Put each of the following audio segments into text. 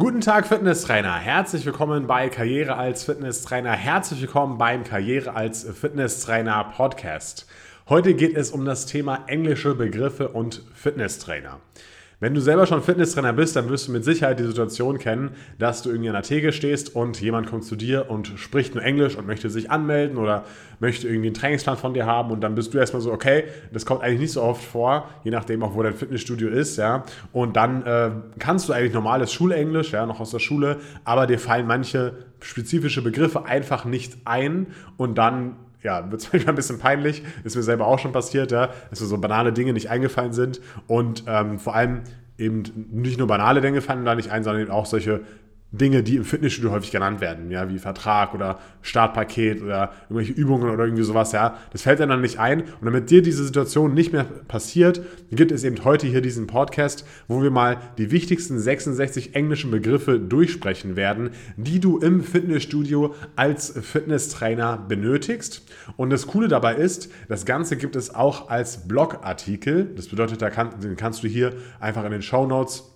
Guten Tag, Fitnesstrainer. Herzlich willkommen bei Karriere als Fitnesstrainer. Herzlich willkommen beim Karriere als Fitnesstrainer Podcast. Heute geht es um das Thema englische Begriffe und Fitnesstrainer. Wenn du selber schon Fitnesstrainer bist, dann wirst du mit Sicherheit die Situation kennen, dass du irgendwie an der Theke stehst und jemand kommt zu dir und spricht nur Englisch und möchte sich anmelden oder möchte irgendwie einen Trainingsplan von dir haben und dann bist du erstmal so, okay, das kommt eigentlich nicht so oft vor, je nachdem auch, wo dein Fitnessstudio ist, ja. Und dann äh, kannst du eigentlich normales Schulenglisch, ja, noch aus der Schule, aber dir fallen manche spezifische Begriffe einfach nicht ein und dann ja, wird es manchmal ein bisschen peinlich. Ist mir selber auch schon passiert, ja, dass mir so banale Dinge nicht eingefallen sind. Und ähm, vor allem eben nicht nur banale Dinge fallen da nicht ein, sondern eben auch solche Dinge, die im Fitnessstudio häufig genannt werden, ja, wie Vertrag oder Startpaket oder irgendwelche Übungen oder irgendwie sowas, ja, das fällt dann nicht ein. Und damit dir diese Situation nicht mehr passiert, gibt es eben heute hier diesen Podcast, wo wir mal die wichtigsten 66 englischen Begriffe durchsprechen werden, die du im Fitnessstudio als Fitnesstrainer benötigst. Und das Coole dabei ist, das Ganze gibt es auch als Blogartikel. Das bedeutet, da kann, den kannst du hier einfach in den Show Notes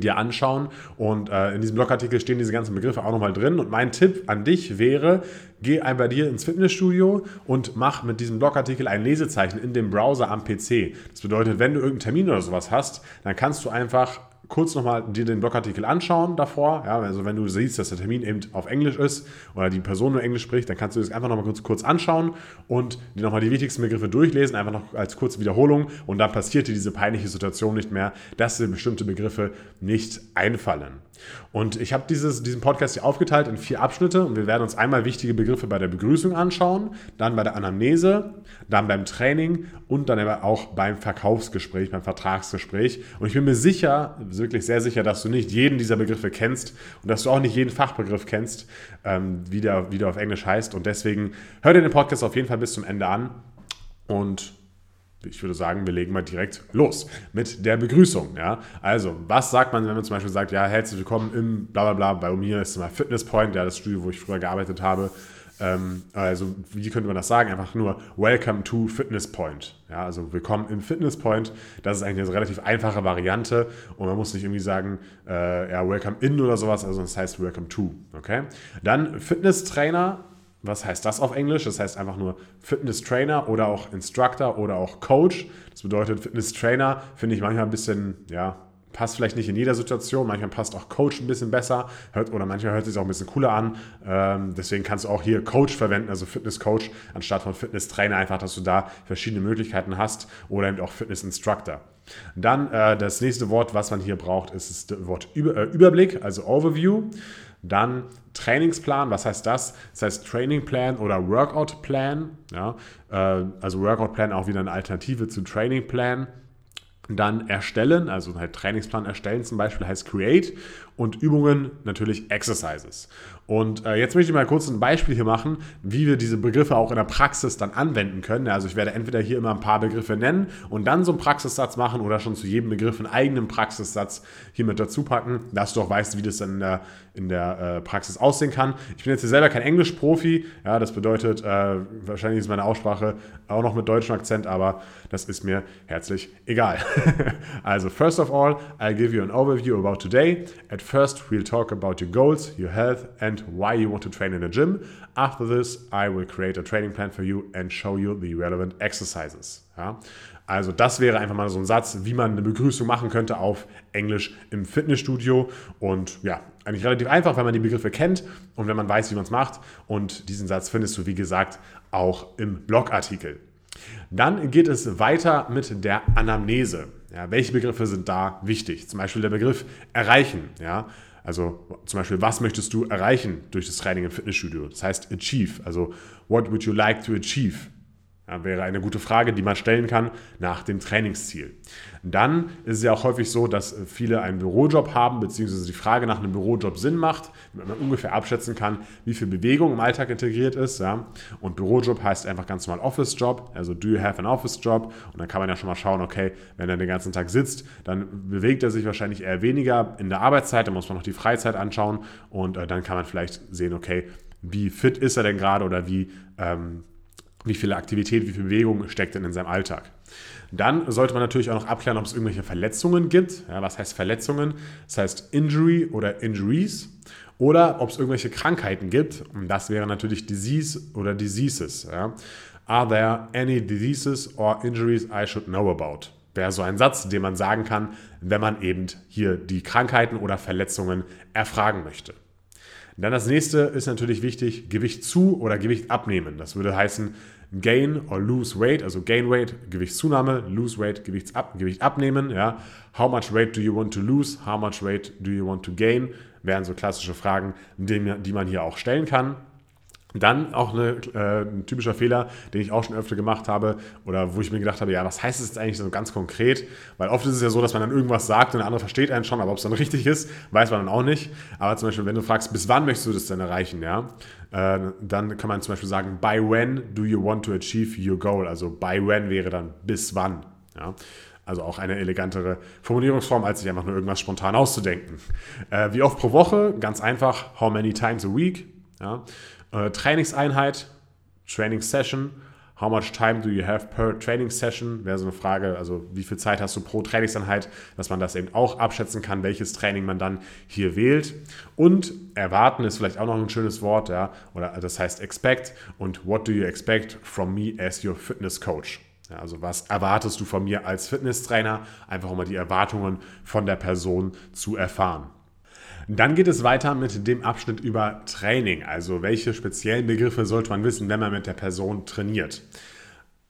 dir anschauen. Und äh, in diesem Blogartikel stehen diese ganzen Begriffe auch nochmal drin. Und mein Tipp an dich wäre, geh ein bei dir ins Fitnessstudio und mach mit diesem Blogartikel ein Lesezeichen in dem Browser am PC. Das bedeutet, wenn du irgendeinen Termin oder sowas hast, dann kannst du einfach kurz nochmal dir den Blogartikel anschauen davor. Ja, also wenn du siehst, dass der Termin eben auf Englisch ist oder die Person nur Englisch spricht, dann kannst du das einfach nochmal kurz, kurz anschauen und dir nochmal die wichtigsten Begriffe durchlesen, einfach noch als kurze Wiederholung und dann passiert dir diese peinliche Situation nicht mehr, dass dir bestimmte Begriffe nicht einfallen. Und ich habe diesen Podcast hier aufgeteilt in vier Abschnitte und wir werden uns einmal wichtige Begriffe bei der Begrüßung anschauen, dann bei der Anamnese, dann beim Training und dann aber auch beim Verkaufsgespräch, beim Vertragsgespräch. Und ich bin mir sicher, wirklich sehr sicher, dass du nicht jeden dieser Begriffe kennst und dass du auch nicht jeden Fachbegriff kennst, ähm, wie, der, wie der auf Englisch heißt. Und deswegen hör dir den Podcast auf jeden Fall bis zum Ende an und ich würde sagen, wir legen mal direkt los mit der Begrüßung. Ja? Also, was sagt man, wenn man zum Beispiel sagt, ja, herzlich willkommen im Blablabla, bei mir ist mal Fitness Point, ja, das Studio, wo ich früher gearbeitet habe. Ähm, also, wie könnte man das sagen? Einfach nur Welcome to Fitness Point. Ja, also willkommen im Fitness Point. Das ist eigentlich eine relativ einfache Variante und man muss nicht irgendwie sagen, äh, ja, Welcome in oder sowas, also das heißt Welcome to. Okay? Dann Fitness Trainer was heißt das auf Englisch? Das heißt einfach nur Fitness Trainer oder auch Instructor oder auch Coach. Das bedeutet, Fitness Trainer finde ich manchmal ein bisschen, ja, passt vielleicht nicht in jeder Situation. Manchmal passt auch Coach ein bisschen besser hört, oder manchmal hört sich auch ein bisschen cooler an. Ähm, deswegen kannst du auch hier Coach verwenden, also Fitness Coach anstatt von Fitness Trainer, einfach, dass du da verschiedene Möglichkeiten hast oder eben auch Fitness Instructor. Dann äh, das nächste Wort, was man hier braucht, ist das Wort Über, äh, Überblick, also Overview. Dann Trainingsplan, was heißt das? Das heißt Training Plan oder Workout Plan. Ja? Äh, also Workout Plan auch wieder eine Alternative zu Training Plan. Dann erstellen, also halt Trainingsplan erstellen zum Beispiel heißt Create und Übungen natürlich Exercises. Und äh, jetzt möchte ich mal kurz ein Beispiel hier machen, wie wir diese Begriffe auch in der Praxis dann anwenden können. Also ich werde entweder hier immer ein paar Begriffe nennen und dann so einen Praxissatz machen oder schon zu jedem Begriff einen eigenen Praxissatz hier mit dazu packen, dass du auch weißt, wie das dann in der, in der äh, Praxis aussehen kann. Ich bin jetzt hier selber kein Englisch-Profi, ja, das bedeutet, äh, wahrscheinlich ist meine Aussprache auch noch mit deutschem Akzent, aber das ist mir herzlich egal. also, first of all, I'll give you an overview about today. At first, we'll talk about your goals, your health, and why you want to train in a gym. After this, I will create a training plan for you and show you the relevant exercises. Ja? Also, das wäre einfach mal so ein Satz, wie man eine Begrüßung machen könnte auf Englisch im Fitnessstudio. Und ja, eigentlich relativ einfach, wenn man die Begriffe kennt und wenn man weiß, wie man es macht. Und diesen Satz findest du, wie gesagt, auch im Blogartikel. Dann geht es weiter mit der Anamnese. Ja, welche Begriffe sind da wichtig? Zum Beispiel der Begriff erreichen. Ja, also zum Beispiel, was möchtest du erreichen durch das Training im Fitnessstudio? Das heißt achieve. Also what would you like to achieve? Ja, wäre eine gute Frage, die man stellen kann nach dem Trainingsziel. Dann ist es ja auch häufig so, dass viele einen Bürojob haben, beziehungsweise die Frage nach einem Bürojob Sinn macht, wenn man ungefähr abschätzen kann, wie viel Bewegung im Alltag integriert ist. Ja. Und Bürojob heißt einfach ganz normal Office-Job, also do you have an Office-Job? Und dann kann man ja schon mal schauen, okay, wenn er den ganzen Tag sitzt, dann bewegt er sich wahrscheinlich eher weniger in der Arbeitszeit, dann muss man noch die Freizeit anschauen und äh, dann kann man vielleicht sehen, okay, wie fit ist er denn gerade oder wie... Ähm, wie viel Aktivität, wie viel Bewegung steckt denn in seinem Alltag. Dann sollte man natürlich auch noch abklären, ob es irgendwelche Verletzungen gibt. Ja, was heißt Verletzungen? Das heißt Injury oder Injuries. Oder ob es irgendwelche Krankheiten gibt. Und das wäre natürlich Disease oder Diseases. Ja. Are there any diseases or injuries I should know about? Wäre so ein Satz, den man sagen kann, wenn man eben hier die Krankheiten oder Verletzungen erfragen möchte. Dann das nächste ist natürlich wichtig, Gewicht zu oder Gewicht abnehmen. Das würde heißen gain or lose weight, also gain weight, Gewichtszunahme, lose weight, Gewichtsab, Gewicht abnehmen. Ja. How much weight do you want to lose? How much weight do you want to gain? Wären so klassische Fragen, die man hier auch stellen kann. Dann auch eine, äh, ein typischer Fehler, den ich auch schon öfter gemacht habe oder wo ich mir gedacht habe, ja, was heißt es jetzt eigentlich so ganz konkret? Weil oft ist es ja so, dass man dann irgendwas sagt und der andere versteht einen schon, aber ob es dann richtig ist, weiß man dann auch nicht. Aber zum Beispiel, wenn du fragst, bis wann möchtest du das denn erreichen, ja, äh, dann kann man zum Beispiel sagen, by when do you want to achieve your goal? Also by when wäre dann bis wann, ja. Also auch eine elegantere Formulierungsform, als sich einfach nur irgendwas spontan auszudenken. Äh, wie oft pro Woche? Ganz einfach, how many times a week? Ja. Äh, Trainingseinheit, Training Session. How much time do you have per Training Session? Wäre so eine Frage, also wie viel Zeit hast du pro Trainingseinheit, dass man das eben auch abschätzen kann, welches Training man dann hier wählt. Und erwarten ist vielleicht auch noch ein schönes Wort, ja, oder das heißt expect und what do you expect from me as your fitness coach? Ja, also was erwartest du von mir als Fitnesstrainer? Einfach um mal die Erwartungen von der Person zu erfahren. Dann geht es weiter mit dem Abschnitt über Training. Also welche speziellen Begriffe sollte man wissen, wenn man mit der Person trainiert.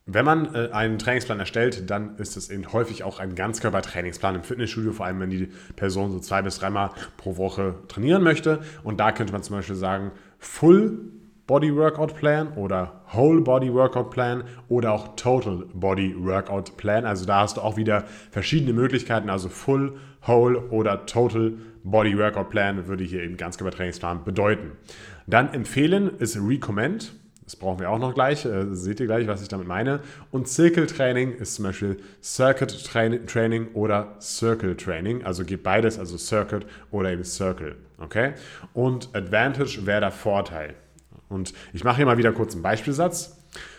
Wenn man äh, einen Trainingsplan erstellt, dann ist es eben häufig auch ein Ganzkörpertrainingsplan im Fitnessstudio, vor allem wenn die Person so zwei bis dreimal pro Woche trainieren möchte. Und da könnte man zum Beispiel sagen, Full Body Workout Plan oder Whole Body Workout Plan oder auch Total Body Workout Plan. Also da hast du auch wieder verschiedene Möglichkeiten, also Full, Whole oder Total Body Workout Plan würde hier eben ganz Trainingsplan bedeuten. Dann empfehlen ist Recommend. Das brauchen wir auch noch gleich. Äh, seht ihr gleich, was ich damit meine. Und Circle Training ist zum Beispiel Circuit Training oder Circle Training. Also geht beides, also Circuit oder eben Circle. Okay? Und Advantage wäre der Vorteil. Und ich mache hier mal wieder kurz einen Beispielsatz.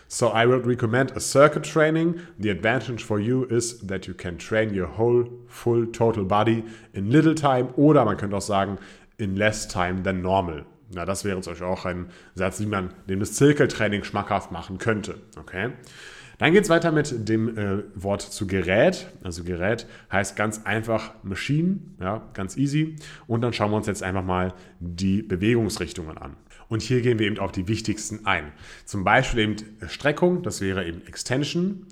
So I would recommend a circuit training. The advantage for you is that you can train your whole full total body in little time oder man könnte auch sagen in less time than normal. Na, das wäre zum Beispiel auch ein Satz, wie man dem das Zirkeltraining schmackhaft machen könnte. Okay? Dann geht es weiter mit dem äh, Wort zu Gerät. Also Gerät heißt ganz einfach Machine, ja, ganz easy. Und dann schauen wir uns jetzt einfach mal die Bewegungsrichtungen an. Und hier gehen wir eben auf die wichtigsten ein. Zum Beispiel eben Streckung, das wäre eben Extension.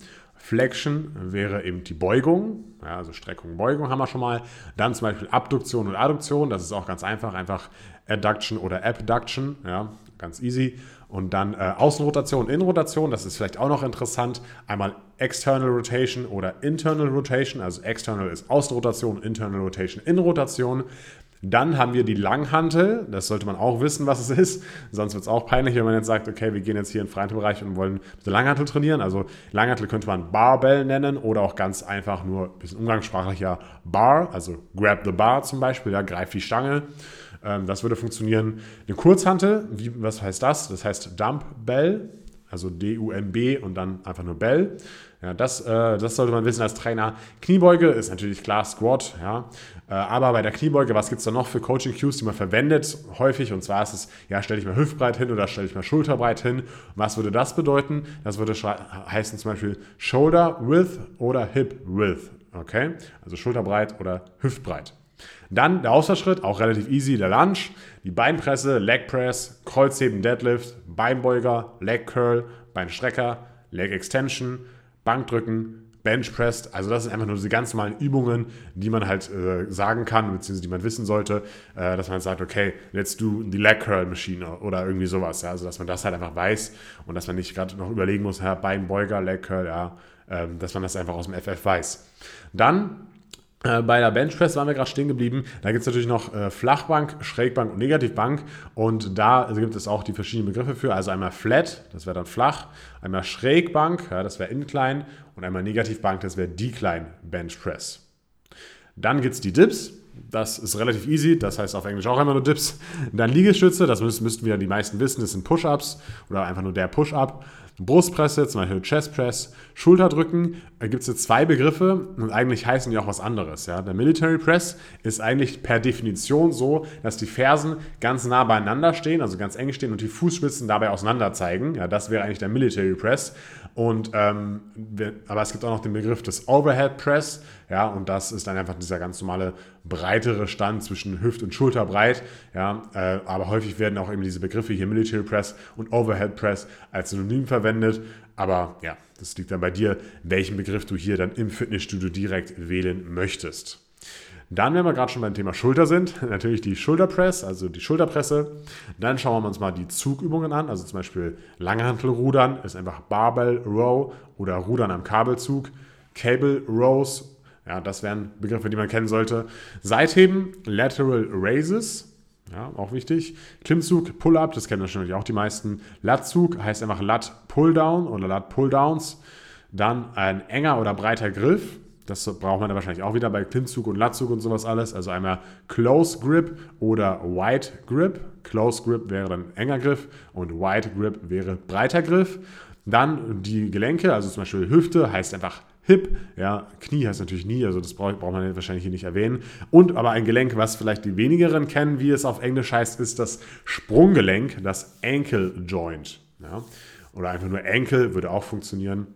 Flexion wäre eben die Beugung, ja, also Streckung, Beugung haben wir schon mal. Dann zum Beispiel Abduktion und Adduktion, das ist auch ganz einfach, einfach Adduction oder Abduction, ja, ganz easy. Und dann äh, Außenrotation, Innenrotation, das ist vielleicht auch noch interessant. Einmal External Rotation oder Internal Rotation, also External ist Außenrotation, Internal Rotation, Innenrotation. Dann haben wir die Langhantel. Das sollte man auch wissen, was es ist. Sonst wird es auch peinlich, wenn man jetzt sagt, okay, wir gehen jetzt hier in den freien Bereich und wollen mit der Langhantel trainieren. Also Langhantel könnte man Barbell nennen oder auch ganz einfach nur ein bisschen umgangssprachlicher Bar, also Grab the Bar zum Beispiel, ja, greif die Stange. Ähm, das würde funktionieren. Eine Kurzhantel, wie, was heißt das? Das heißt Dumbbell, also D-U-M-B und dann einfach nur Bell. Ja, das, äh, das sollte man wissen als Trainer. Kniebeuge ist natürlich klar Squat, ja. Äh, aber bei der Kniebeuge, was gibt es da noch für Coaching-Cues, die man verwendet? Häufig, und zwar ist es, ja, stelle ich mal hüftbreit hin oder stelle ich mal schulterbreit hin. Was würde das bedeuten? Das würde heißen zum Beispiel Shoulder Width oder Hip Width. Okay? Also schulterbreit oder hüftbreit. Dann der Ausfallschritt, auch relativ easy, der Lunge, die Beinpresse, Leg Press, Kreuzheben, Deadlift, Beinbeuger, Leg Curl, Beinstrecker, Leg Extension, Bankdrücken, Bench Press. Also das sind einfach nur diese ganz normalen Übungen, die man halt äh, sagen kann, beziehungsweise die man wissen sollte, äh, dass man sagt, okay, let's do the Leg Curl Machine oder irgendwie sowas. Ja? Also dass man das halt einfach weiß und dass man nicht gerade noch überlegen muss, ja, Beinbeuger, Leg Curl, ja, ähm, dass man das einfach aus dem FF weiß. Dann äh, bei der Benchpress waren wir gerade stehen geblieben. Da gibt es natürlich noch äh, Flachbank, Schrägbank und Negativbank. Und da gibt es auch die verschiedenen Begriffe für. Also einmal Flat, das wäre dann flach. Einmal Schrägbank, ja, das wäre Incline. Und einmal Negativbank, das wäre Decline Benchpress. Dann gibt es die Dips. Das ist relativ easy, das heißt auf Englisch auch immer nur Dips. Dann Liegestütze, das müssten, müssten wir die meisten wissen, das sind Push-Ups oder einfach nur der Push-Up. Brustpresse, zum Beispiel Chest Press, Schulterdrücken, da gibt es jetzt zwei Begriffe und eigentlich heißen die auch was anderes. Ja? Der Military Press ist eigentlich per Definition so, dass die Fersen ganz nah beieinander stehen, also ganz eng stehen und die Fußspitzen dabei auseinander zeigen. Ja, das wäre eigentlich der Military Press. Und, ähm, aber es gibt auch noch den Begriff des Overhead Press. Ja, und das ist dann einfach dieser ganz normale breitere Stand zwischen Hüft- und Schulterbreit. Ja, äh, aber häufig werden auch eben diese Begriffe hier Military Press und Overhead Press als Synonym verwendet. Aber ja, das liegt dann bei dir, welchen Begriff du hier dann im Fitnessstudio direkt wählen möchtest. Dann, wenn wir gerade schon beim Thema Schulter sind, natürlich die Schulterpress, also die Schulterpresse. Dann schauen wir uns mal die Zugübungen an, also zum Beispiel Langhantelrudern ist einfach Barbell Row oder Rudern am Kabelzug. Cable Rows, ja, das wären Begriffe, die man kennen sollte. Seitheben, Lateral Raises, ja, auch wichtig. Klimmzug, Pull-Up, das kennen wahrscheinlich auch die meisten. Latzug heißt einfach Lat Pull-Down oder Lat Pull-Downs. Dann ein enger oder breiter Griff. Das braucht man dann wahrscheinlich auch wieder bei Klimmzug und Latzug und sowas alles. Also einmal Close Grip oder Wide Grip. Close Grip wäre dann enger Griff und Wide Grip wäre breiter Griff. Dann die Gelenke, also zum Beispiel Hüfte, heißt einfach Hip, ja, Knie heißt natürlich nie, also das braucht, braucht man wahrscheinlich hier nicht erwähnen. Und aber ein Gelenk, was vielleicht die wenigeren kennen, wie es auf Englisch heißt, ist das Sprunggelenk, das Ankle Joint. Ja. Oder einfach nur Ankle würde auch funktionieren.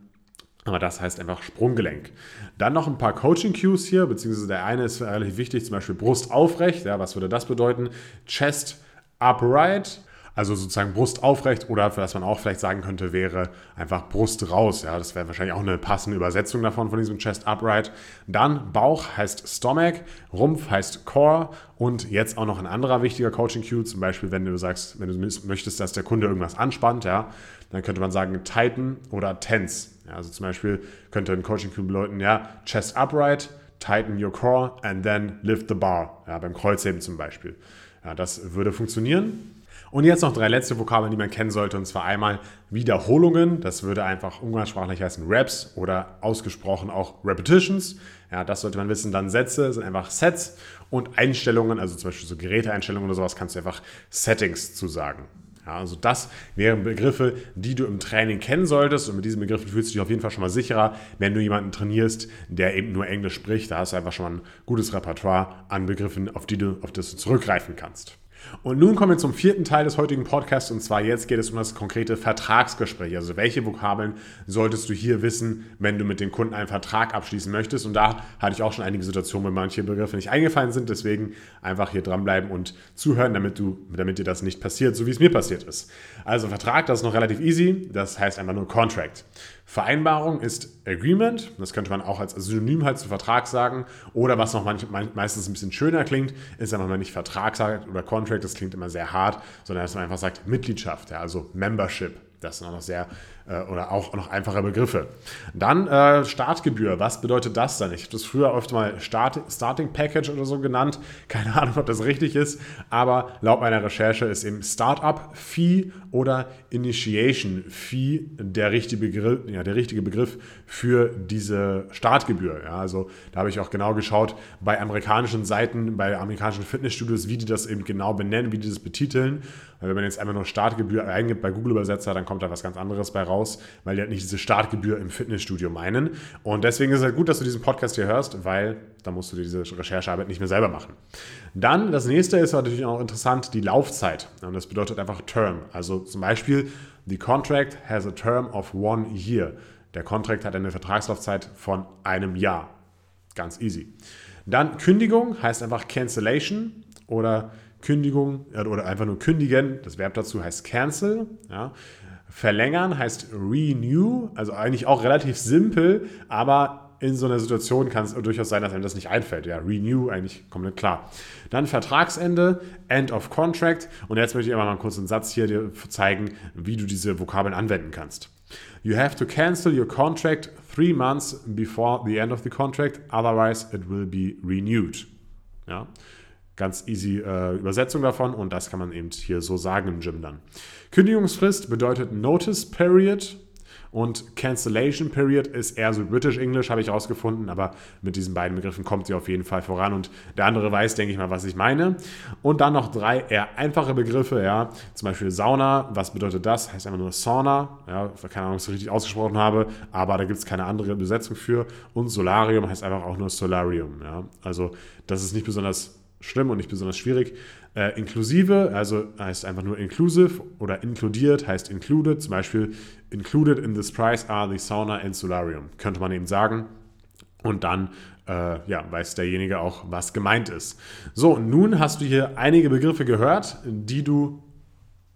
Aber das heißt einfach Sprunggelenk. Dann noch ein paar Coaching-Cues hier, beziehungsweise der eine ist relativ wichtig, zum Beispiel Brust aufrecht. Ja, was würde das bedeuten? Chest upright, also sozusagen Brust aufrecht oder was man auch vielleicht sagen könnte, wäre einfach Brust raus. Ja, das wäre wahrscheinlich auch eine passende Übersetzung davon, von diesem Chest Upright. Dann Bauch heißt Stomach, Rumpf heißt Core und jetzt auch noch ein anderer wichtiger Coaching Cue, zum Beispiel, wenn du sagst, wenn du möchtest, dass der Kunde irgendwas anspannt, ja, dann könnte man sagen Tighten oder Tense. Ja, also zum Beispiel könnte ein Coaching Cue bedeuten, ja, Chest Upright, Tighten your core and then lift the bar. Ja, beim Kreuzheben zum Beispiel. Ja, das würde funktionieren. Und jetzt noch drei letzte Vokabeln, die man kennen sollte, und zwar einmal Wiederholungen, das würde einfach umgangssprachlich heißen Reps oder ausgesprochen auch Repetitions. Ja, das sollte man wissen. Dann Sätze sind einfach Sets und Einstellungen, also zum Beispiel so Geräteeinstellungen oder sowas, kannst du einfach Settings zu sagen. Ja, also das wären Begriffe, die du im Training kennen solltest und mit diesen Begriffen fühlst du dich auf jeden Fall schon mal sicherer, wenn du jemanden trainierst, der eben nur Englisch spricht. Da hast du einfach schon mal ein gutes Repertoire an Begriffen, auf die du, auf das du zurückgreifen kannst. Und nun kommen wir zum vierten Teil des heutigen Podcasts und zwar jetzt geht es um das konkrete Vertragsgespräch. Also welche Vokabeln solltest du hier wissen, wenn du mit dem Kunden einen Vertrag abschließen möchtest? Und da hatte ich auch schon einige Situationen, wo manche Begriffe nicht eingefallen sind. Deswegen einfach hier dranbleiben und zuhören, damit, du, damit dir das nicht passiert, so wie es mir passiert ist. Also Vertrag, das ist noch relativ easy. Das heißt einfach nur Contract. Vereinbarung ist Agreement, das könnte man auch als Synonym halt zu Vertrag sagen. Oder was noch meistens ein bisschen schöner klingt, ist, wenn man nicht Vertrag sagt oder Contract, das klingt immer sehr hart, sondern dass man einfach sagt Mitgliedschaft, ja, also Membership. Das sind auch noch sehr äh, oder auch noch einfache Begriffe. Dann äh, Startgebühr. Was bedeutet das dann? Ich habe das früher oft mal Start, Starting Package oder so genannt. Keine Ahnung, ob das richtig ist, aber laut meiner Recherche ist eben Startup Fee oder Initiation Fee der richtige Begriff, ja, der richtige Begriff für diese Startgebühr. Ja, also da habe ich auch genau geschaut bei amerikanischen Seiten, bei amerikanischen Fitnessstudios, wie die das eben genau benennen, wie die das betiteln. Weil wenn man jetzt einfach nur Startgebühr eingibt bei Google Übersetzer, dann kommt da was ganz anderes bei raus, weil die halt nicht diese Startgebühr im Fitnessstudio meinen. Und deswegen ist es halt gut, dass du diesen Podcast hier hörst, weil da musst du diese Recherchearbeit nicht mehr selber machen. Dann das nächste ist natürlich auch interessant, die Laufzeit. Und das bedeutet einfach Term. Also zum Beispiel, the contract has a term of one year. Der Contract hat eine Vertragslaufzeit von einem Jahr. Ganz easy. Dann Kündigung heißt einfach Cancellation oder Kündigung oder einfach nur kündigen. Das Verb dazu heißt cancel. Ja. Verlängern heißt renew, also eigentlich auch relativ simpel, aber in so einer Situation kann es durchaus sein, dass einem das nicht einfällt. Ja, renew eigentlich komplett klar. Dann Vertragsende, End of Contract. Und jetzt möchte ich einfach mal einen Satz hier dir zeigen, wie du diese Vokabeln anwenden kannst. You have to cancel your contract three months before the end of the contract, otherwise it will be renewed. Ja, ganz easy äh, Übersetzung davon und das kann man eben hier so sagen im Gym dann. Kündigungsfrist bedeutet Notice Period. Und Cancellation Period ist eher so British English, habe ich herausgefunden, aber mit diesen beiden Begriffen kommt ihr auf jeden Fall voran und der andere weiß, denke ich mal, was ich meine. Und dann noch drei eher einfache Begriffe, ja, zum Beispiel Sauna, was bedeutet das? Heißt einfach nur Sauna, ja, keine Ahnung, ob ich es richtig ausgesprochen habe, aber da gibt es keine andere Besetzung für. Und Solarium heißt einfach auch nur Solarium, ja. Also das ist nicht besonders schlimm und nicht besonders schwierig. Äh, inklusive, also heißt einfach nur inclusive oder inkludiert heißt included. Zum Beispiel included in this price are the sauna and solarium. Könnte man eben sagen. Und dann äh, ja, weiß derjenige auch, was gemeint ist. So, nun hast du hier einige Begriffe gehört, die du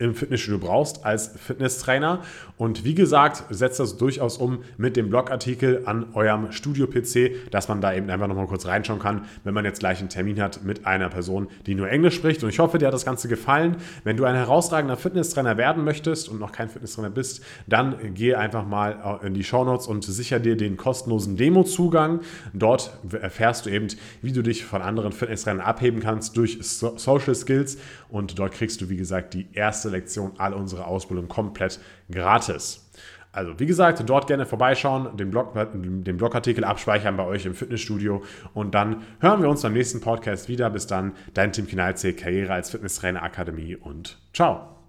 im Fitnessstudio brauchst als Fitnesstrainer. Und wie gesagt, setzt das durchaus um mit dem Blogartikel an eurem Studio-PC, dass man da eben einfach nochmal kurz reinschauen kann, wenn man jetzt gleich einen Termin hat mit einer Person, die nur Englisch spricht. Und ich hoffe, dir hat das Ganze gefallen. Wenn du ein herausragender Fitnesstrainer werden möchtest und noch kein Fitnesstrainer bist, dann geh einfach mal in die Shownotes und sicher dir den kostenlosen Demo-Zugang. Dort erfährst du eben, wie du dich von anderen Fitnesstrainern abheben kannst durch Social Skills. Und dort kriegst du, wie gesagt, die erste Lektion, all unsere Ausbildung komplett gratis. Also wie gesagt, dort gerne vorbeischauen, den, Blog, den Blogartikel abspeichern bei euch im Fitnessstudio und dann hören wir uns beim nächsten Podcast wieder. Bis dann, dein Tim Kinalze, Karriere als Fitnesstrainer Akademie und ciao.